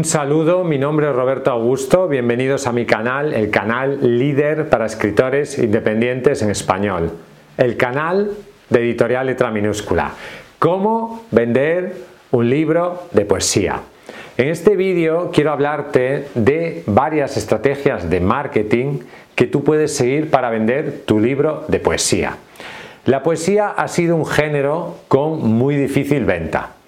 Un saludo, mi nombre es Roberto Augusto, bienvenidos a mi canal, el canal líder para escritores independientes en español, el canal de editorial letra minúscula. ¿Cómo vender un libro de poesía? En este vídeo quiero hablarte de varias estrategias de marketing que tú puedes seguir para vender tu libro de poesía. La poesía ha sido un género con muy difícil venta.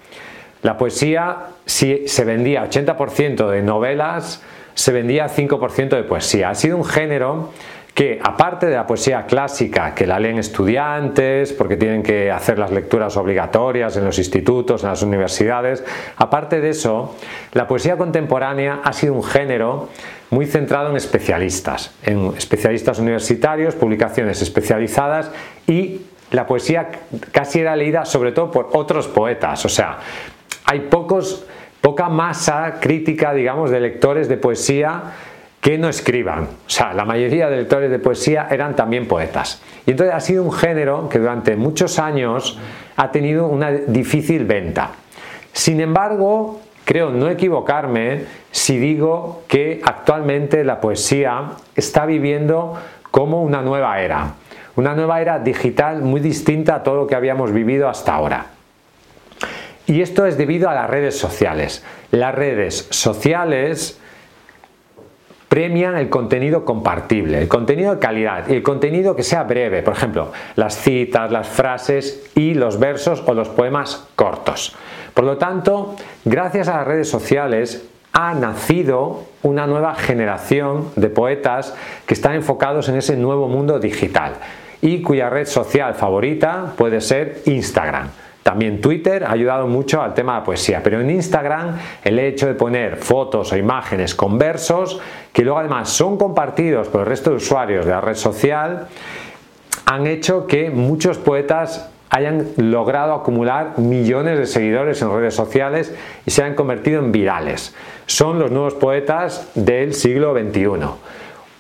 La poesía, si se vendía 80% de novelas, se vendía 5% de poesía. Ha sido un género que, aparte de la poesía clásica, que la leen estudiantes, porque tienen que hacer las lecturas obligatorias en los institutos, en las universidades, aparte de eso, la poesía contemporánea ha sido un género muy centrado en especialistas, en especialistas universitarios, publicaciones especializadas y la poesía casi era leída sobre todo por otros poetas, o sea, hay pocos, poca masa crítica, digamos, de lectores de poesía que no escriban. O sea, la mayoría de lectores de poesía eran también poetas. Y entonces ha sido un género que durante muchos años ha tenido una difícil venta. Sin embargo, creo no equivocarme si digo que actualmente la poesía está viviendo como una nueva era. Una nueva era digital muy distinta a todo lo que habíamos vivido hasta ahora. Y esto es debido a las redes sociales. Las redes sociales premian el contenido compartible, el contenido de calidad y el contenido que sea breve, por ejemplo, las citas, las frases y los versos o los poemas cortos. Por lo tanto, gracias a las redes sociales ha nacido una nueva generación de poetas que están enfocados en ese nuevo mundo digital y cuya red social favorita puede ser Instagram. También Twitter ha ayudado mucho al tema de la poesía, pero en Instagram el hecho de poner fotos o imágenes con versos que luego además son compartidos por el resto de usuarios de la red social han hecho que muchos poetas hayan logrado acumular millones de seguidores en redes sociales y se han convertido en virales. Son los nuevos poetas del siglo XXI.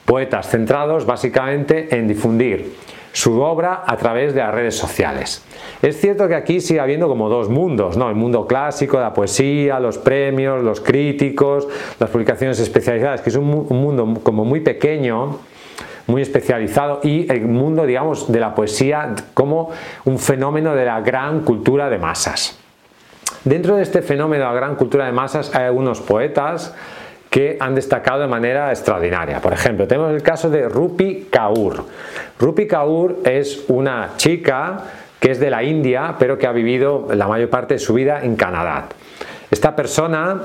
Poetas centrados básicamente en difundir su obra a través de las redes sociales. Es cierto que aquí sigue habiendo como dos mundos, ¿no? El mundo clásico la poesía, los premios, los críticos, las publicaciones especializadas, que es un, mundo como muy pequeño, muy especializado y el mundo, digamos, de la poesía como un fenómeno de la gran cultura de masas. Dentro de este fenómeno de la gran cultura de masas hay algunos poetas que han destacado de manera extraordinaria. Por ejemplo, tenemos el caso de Rupi Kaur. Rupi Kaur es una chica que es de la India, pero que ha vivido la mayor parte de su vida en Canadá. Esta persona,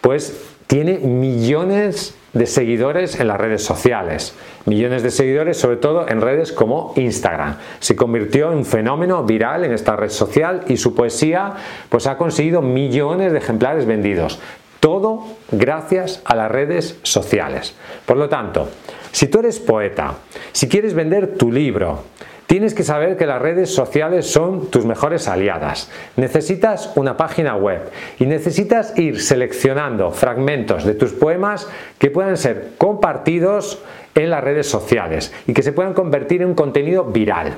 pues, tiene millones de seguidores en las redes sociales, millones de seguidores sobre todo en redes como Instagram. Se convirtió en un fenómeno viral en esta red social y su poesía pues ha conseguido millones de ejemplares vendidos. Todo gracias a las redes sociales. Por lo tanto, si tú eres poeta, si quieres vender tu libro, Tienes que saber que las redes sociales son tus mejores aliadas. Necesitas una página web y necesitas ir seleccionando fragmentos de tus poemas que puedan ser compartidos en las redes sociales y que se puedan convertir en un contenido viral.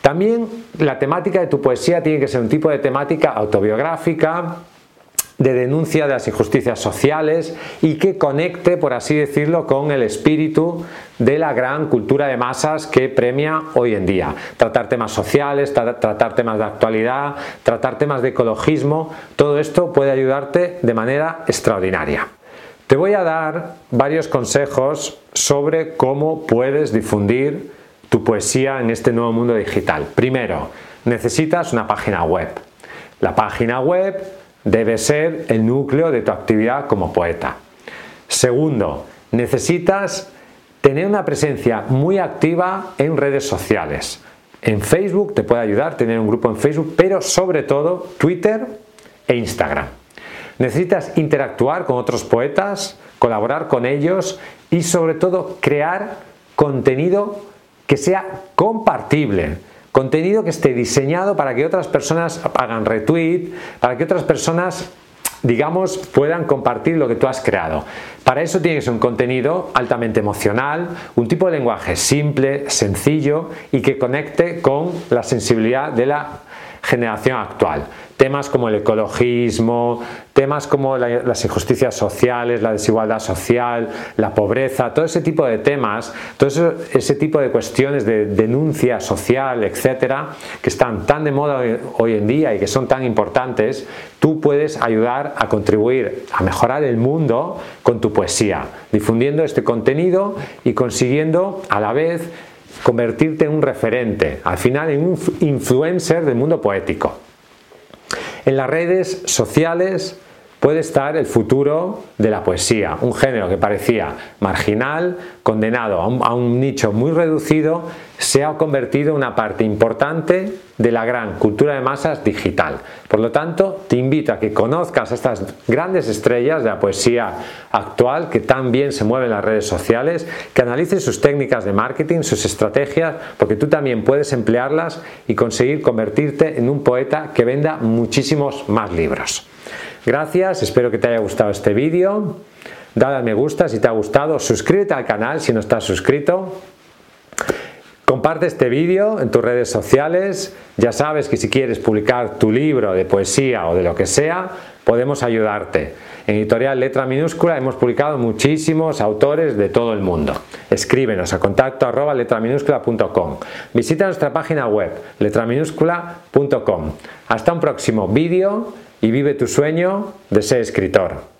También la temática de tu poesía tiene que ser un tipo de temática autobiográfica, de denuncia de las injusticias sociales y que conecte, por así decirlo, con el espíritu de la gran cultura de masas que premia hoy en día. Tratar temas sociales, tratar temas de actualidad, tratar temas de ecologismo, todo esto puede ayudarte de manera extraordinaria. Te voy a dar varios consejos sobre cómo puedes difundir tu poesía en este nuevo mundo digital. Primero, necesitas una página web. La página web debe ser el núcleo de tu actividad como poeta. Segundo, necesitas tener una presencia muy activa en redes sociales. En Facebook te puede ayudar tener un grupo en Facebook, pero sobre todo Twitter e Instagram. Necesitas interactuar con otros poetas, colaborar con ellos y sobre todo crear contenido que sea compartible, contenido que esté diseñado para que otras personas hagan retweet, para que otras personas digamos, puedan compartir lo que tú has creado. Para eso tienes un contenido altamente emocional, un tipo de lenguaje simple, sencillo y que conecte con la sensibilidad de la generación actual. Temas como el ecologismo, temas como las injusticias sociales, la desigualdad social, la pobreza, todo ese tipo de temas, todo ese tipo de cuestiones de denuncia social, etcétera, que están tan de moda hoy en día y que son tan importantes, tú puedes ayudar a contribuir a mejorar el mundo con tu poesía, difundiendo este contenido y consiguiendo a la vez convertirte en un referente, al final en un influencer del mundo poético. En las redes sociales puede estar el futuro de la poesía, un género que parecía marginal, condenado a un, nicho muy reducido, se ha convertido en una parte importante de la gran cultura de masas digital. Por lo tanto, te invito a que conozcas a estas grandes estrellas de la poesía actual que tan bien se mueven en las redes sociales, que analices sus técnicas de marketing, sus estrategias, porque tú también puedes emplearlas y conseguir convertirte en un poeta que venda muchísimos más libros. Gracias, espero que te haya gustado este vídeo. Dale a me gusta si te ha gustado, suscríbete al canal si no estás suscrito. Comparte este vídeo en tus redes sociales. Ya sabes que si quieres publicar tu libro de poesía o de lo que sea, podemos ayudarte. En editorial Letra Minúscula hemos publicado muchísimos autores de todo el mundo. Escríbenos a contacto arroba letraminúscula.com. Visita nuestra página web letraminúscula.com. Hasta un próximo vídeo y vive tu sueño de ser escritor.